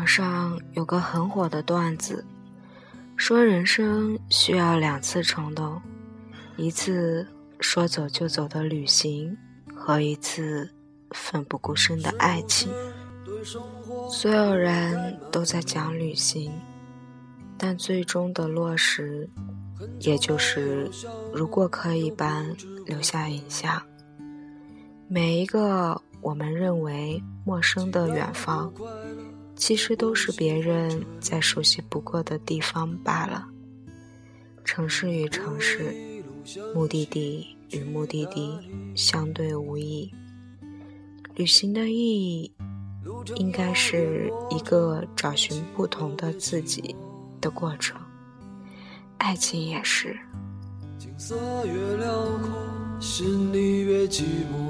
网上有个很火的段子，说人生需要两次冲动，一次说走就走的旅行，和一次奋不顾身的爱情。所有人都在讲旅行，但最终的落实，也就是如果可以般留下印象。每一个我们认为陌生的远方。其实都是别人再熟悉不过的地方罢了。城市与城市，目的地与目的地相对无异。旅行的意义，应该是一个找寻不同的自己的过程。爱情也是。景色越辽阔，心里越寂寞。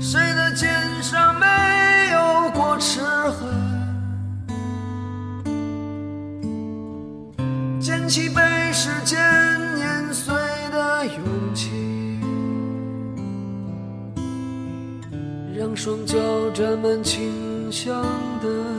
谁的肩上没有过齿痕？捡起被时间碾碎的勇气，让双脚沾满清香的。